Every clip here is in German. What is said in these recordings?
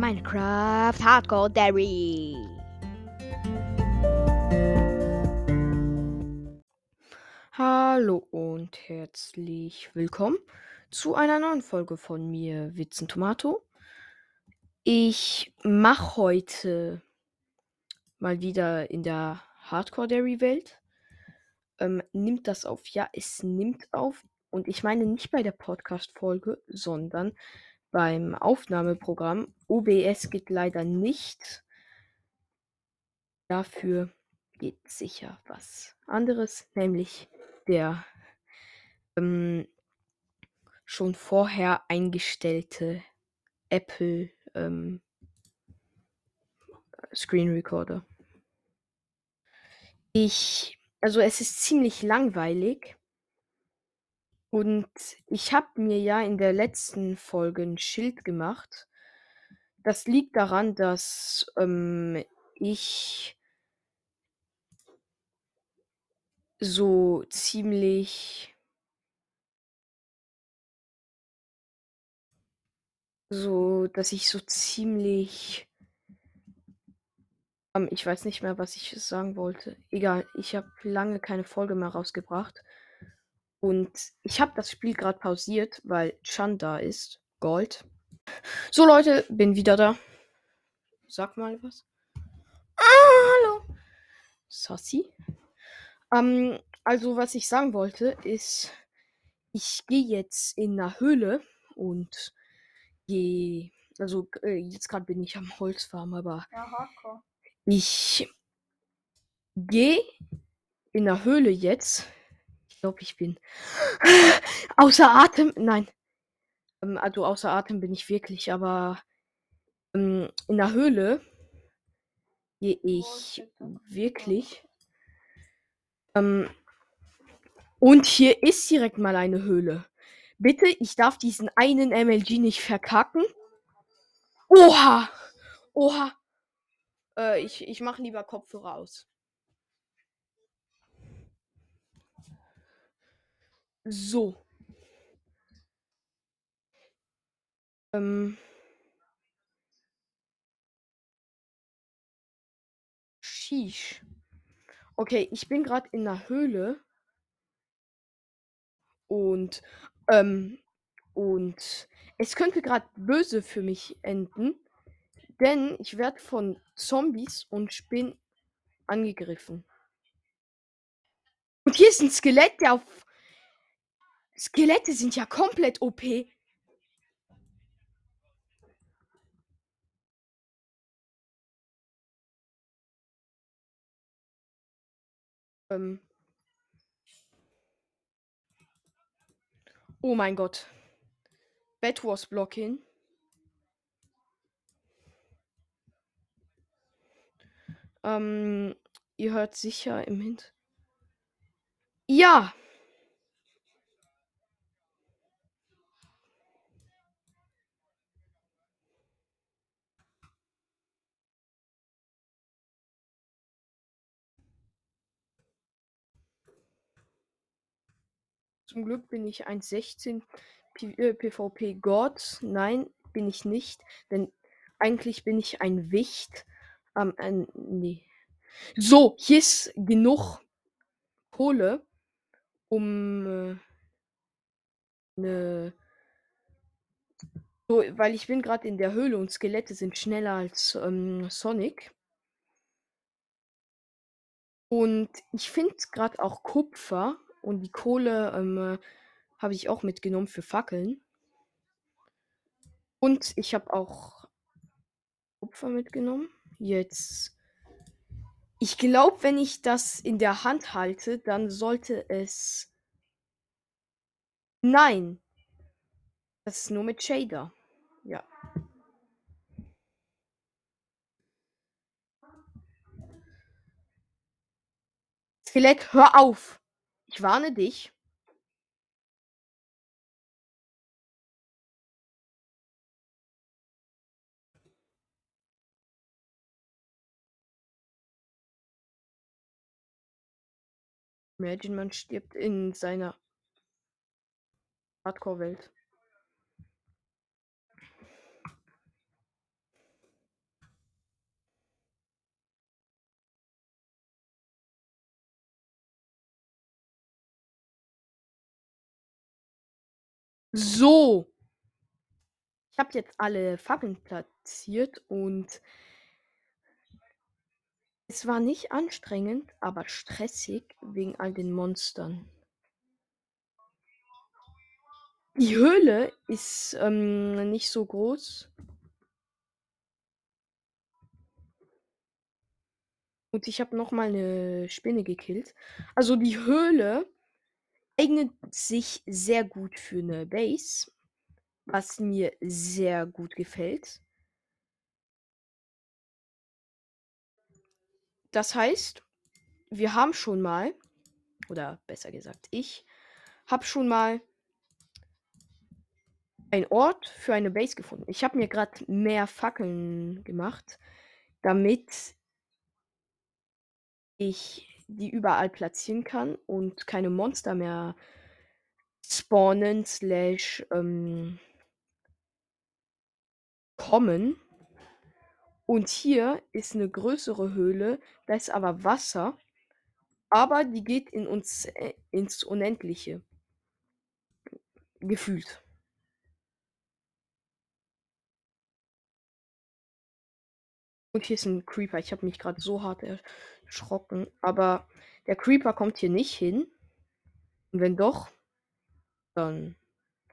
Minecraft Hardcore Dairy. Hallo und herzlich willkommen zu einer neuen Folge von mir, Witzen Tomato. Ich mache heute mal wieder in der Hardcore Dairy Welt. Ähm, nimmt das auf? Ja, es nimmt auf. Und ich meine nicht bei der Podcast-Folge, sondern beim Aufnahmeprogramm. OBS geht leider nicht. Dafür geht sicher was anderes, nämlich der ähm, schon vorher eingestellte Apple ähm, Screen Recorder. Ich, also es ist ziemlich langweilig. Und ich habe mir ja in der letzten Folge ein Schild gemacht. Das liegt daran, dass ähm, ich so ziemlich so, dass ich so ziemlich ähm, ich weiß nicht mehr, was ich sagen wollte. Egal, ich habe lange keine Folge mehr rausgebracht. Und ich habe das Spiel gerade pausiert, weil Chan da ist. Gold. So, Leute, bin wieder da. Sag mal was. Ah, hallo. Sassy. Ähm, also, was ich sagen wollte, ist, ich gehe jetzt in eine Höhle und gehe. Also, äh, jetzt gerade bin ich am Holzfarm, aber Ja, ich gehe in der Höhle jetzt. Ich glaube, ich bin außer Atem. Nein. Also außer Atem bin ich wirklich, aber ähm, in der Höhle gehe ich wirklich. Ähm, und hier ist direkt mal eine Höhle. Bitte, ich darf diesen einen MLG nicht verkacken. Oha! Oha! Äh, ich ich mache lieber Kopfhörer aus. So. Ähm. Sheesh. Okay, ich bin gerade in der Höhle. Und, ähm, und es könnte gerade böse für mich enden, denn ich werde von Zombies und Spinnen angegriffen. Und hier ist ein Skelett, der auf. Skelette sind ja komplett OP. Ähm. Oh mein Gott. Bed was blocking. Ähm, ihr hört sicher im Hint. Ja. Zum Glück bin ich 1,16 P- äh, PvP Gott. Nein, bin ich nicht. Denn eigentlich bin ich ein Wicht. Ähm, ein, nee. So, hier ist genug Kohle, um äh. So, weil ich bin gerade in der Höhle und Skelette sind schneller als ähm, Sonic. Und ich finde gerade auch Kupfer und die Kohle ähm, äh, habe ich auch mitgenommen für Fackeln. Und ich habe auch Kupfer mitgenommen. Jetzt. Ich glaube, wenn ich das in der Hand halte, dann sollte es. Nein. Das ist nur mit Shader. Ja. Skelett, hör auf! Ich warne dich. Imagine, man stirbt in seiner Hardcore-Welt. So. Ich habe jetzt alle Fackeln platziert und es war nicht anstrengend, aber stressig wegen all den Monstern. Die Höhle ist ähm, nicht so groß. Und ich habe noch mal eine Spinne gekillt. Also die Höhle eignet sich sehr gut für eine Base, was mir sehr gut gefällt. Das heißt, wir haben schon mal, oder besser gesagt, ich habe schon mal einen Ort für eine Base gefunden. Ich habe mir gerade mehr Fackeln gemacht, damit ich die überall platzieren kann und keine Monster mehr spawnen slash ähm, kommen. Und hier ist eine größere Höhle, da ist aber Wasser, aber die geht in uns äh, ins Unendliche. Gefühlt. Und hier ist ein Creeper. Ich habe mich gerade so hart erschrocken. Aber der Creeper kommt hier nicht hin. Und wenn doch, dann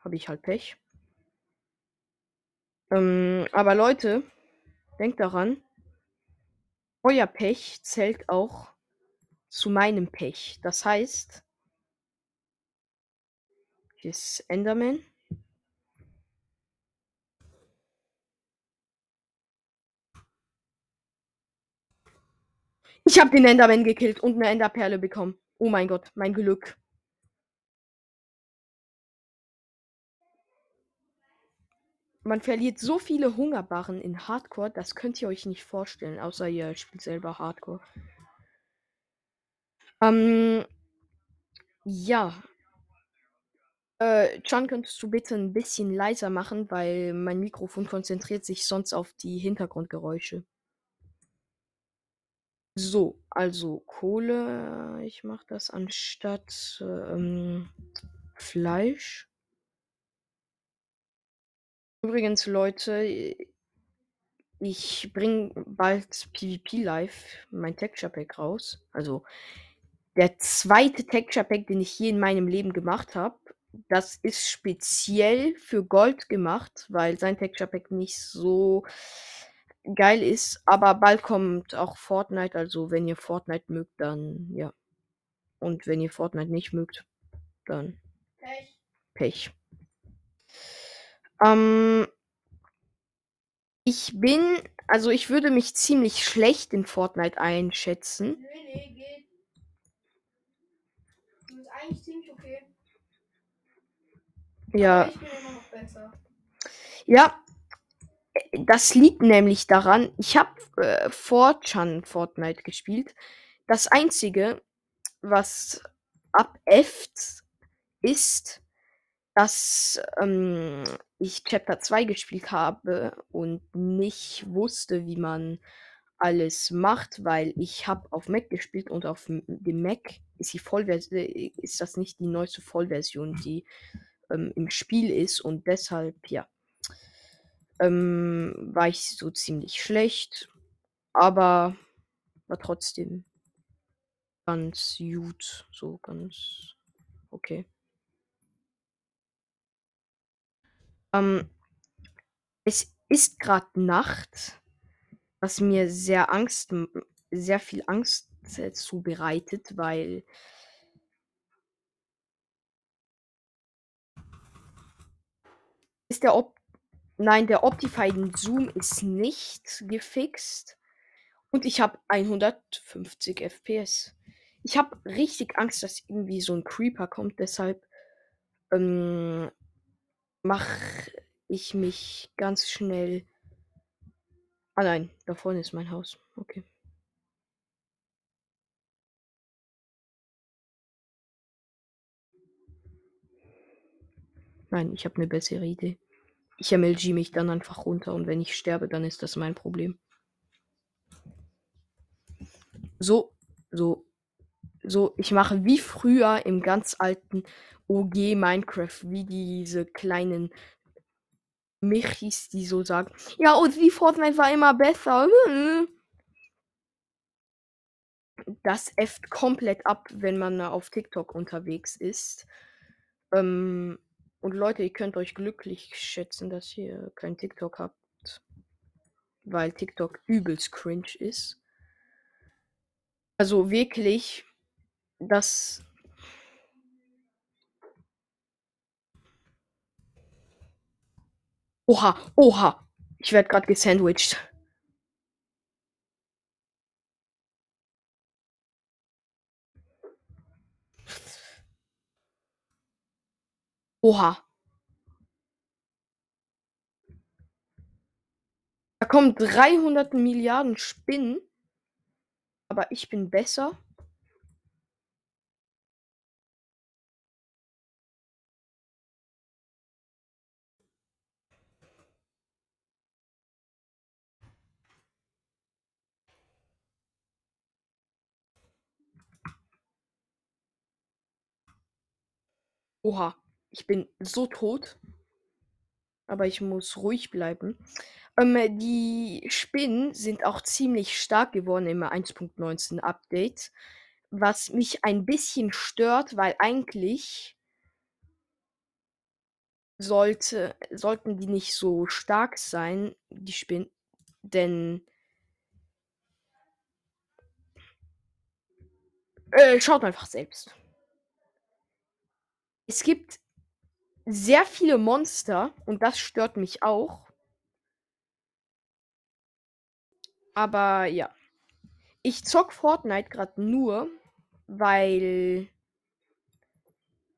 habe ich halt Pech. Ähm, aber Leute, denkt daran, euer Pech zählt auch zu meinem Pech. Das heißt, hier ist Enderman. Ich habe den Enderman gekillt und eine Enderperle bekommen. Oh mein Gott, mein Glück. Man verliert so viele Hungerbarren in Hardcore, das könnt ihr euch nicht vorstellen, außer ihr spielt selber Hardcore. Ähm, ja. Äh, Chan, könntest du bitte ein bisschen leiser machen, weil mein Mikrofon konzentriert sich sonst auf die Hintergrundgeräusche. So, also Kohle. Ich mache das anstatt ähm, Fleisch. Übrigens, Leute, ich bringe bald PvP Live mein Texture Pack raus. Also der zweite Texture Pack, den ich je in meinem Leben gemacht habe. Das ist speziell für Gold gemacht, weil sein Texture Pack nicht so geil ist. Aber bald kommt auch Fortnite. Also wenn ihr Fortnite mögt, dann ja. Und wenn ihr Fortnite nicht mögt, dann Pech. Pech. Ähm, ich bin, also ich würde mich ziemlich schlecht in Fortnite einschätzen. Nee, nee, geht. Du bist eigentlich ziemlich okay. Ja. Aber ich bin immer noch besser. Ja, das liegt nämlich daran, ich habe äh, 4chan Fortnite gespielt. Das Einzige, was abefft, ist, dass ähm, ich Chapter 2 gespielt habe und nicht wusste, wie man alles macht, weil ich habe auf Mac gespielt und auf dem Mac ist die Vollversion, ist das nicht die neueste Vollversion, die ähm, im Spiel ist und deshalb, ja, ähm, war ich so ziemlich schlecht, aber war trotzdem ganz gut, so ganz okay. Ähm, es ist gerade Nacht, was mir sehr Angst, sehr viel Angst zubereitet, weil ist der Op Nein, der Optifine Zoom ist nicht gefixt und ich habe 150 FPS. Ich habe richtig Angst, dass irgendwie so ein Creeper kommt, deshalb ähm, mache ich mich ganz schnell. Ah nein, da vorne ist mein Haus. Okay. Nein, ich habe eine bessere Idee. Ich MLG mich dann einfach runter und wenn ich sterbe, dann ist das mein Problem. So, so, so. Ich mache wie früher im ganz alten OG Minecraft, wie diese kleinen Michis, die so sagen, ja, und die Fortnite war immer besser. Das äfft komplett ab, wenn man auf TikTok unterwegs ist. Ähm, und Leute, ihr könnt euch glücklich schätzen, dass ihr kein TikTok habt. Weil TikTok übelst cringe ist. Also wirklich, das. Oha, oha. Ich werde gerade gesandwiched. Oha. Da kommen 300 Milliarden Spinnen. Aber ich bin besser. Oha, ich bin so tot. Aber ich muss ruhig bleiben. Ähm, die Spinnen sind auch ziemlich stark geworden im 1.19 Update. Was mich ein bisschen stört, weil eigentlich sollte, sollten die nicht so stark sein, die Spinnen. Denn. Äh, schaut einfach selbst. Es gibt sehr viele Monster und das stört mich auch. Aber ja. Ich zock Fortnite gerade nur, weil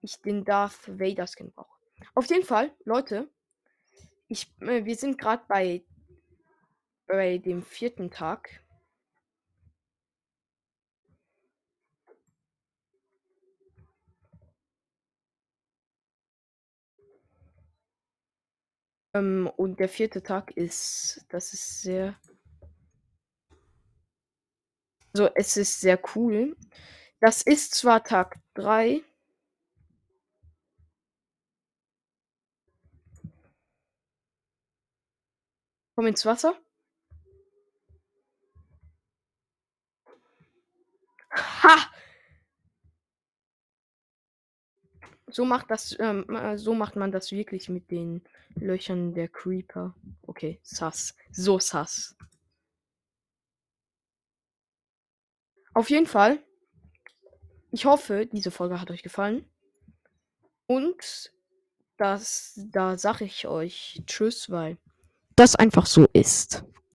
ich den Darth Vader Skin brauche. Auf jeden Fall, Leute, ich, äh, wir sind gerade bei, bei dem vierten Tag. Ähm, und der vierte Tag ist, das ist sehr. Also es ist sehr cool. Das ist zwar Tag 3. Komm ins Wasser. Ha! So macht das, ähm, äh, so macht man das wirklich mit den Löchern der Creeper. Okay, sass. So sass. Auf jeden Fall. Ich hoffe, diese Folge hat euch gefallen. Und das, da sage ich euch Tschüss, weil das einfach so ist.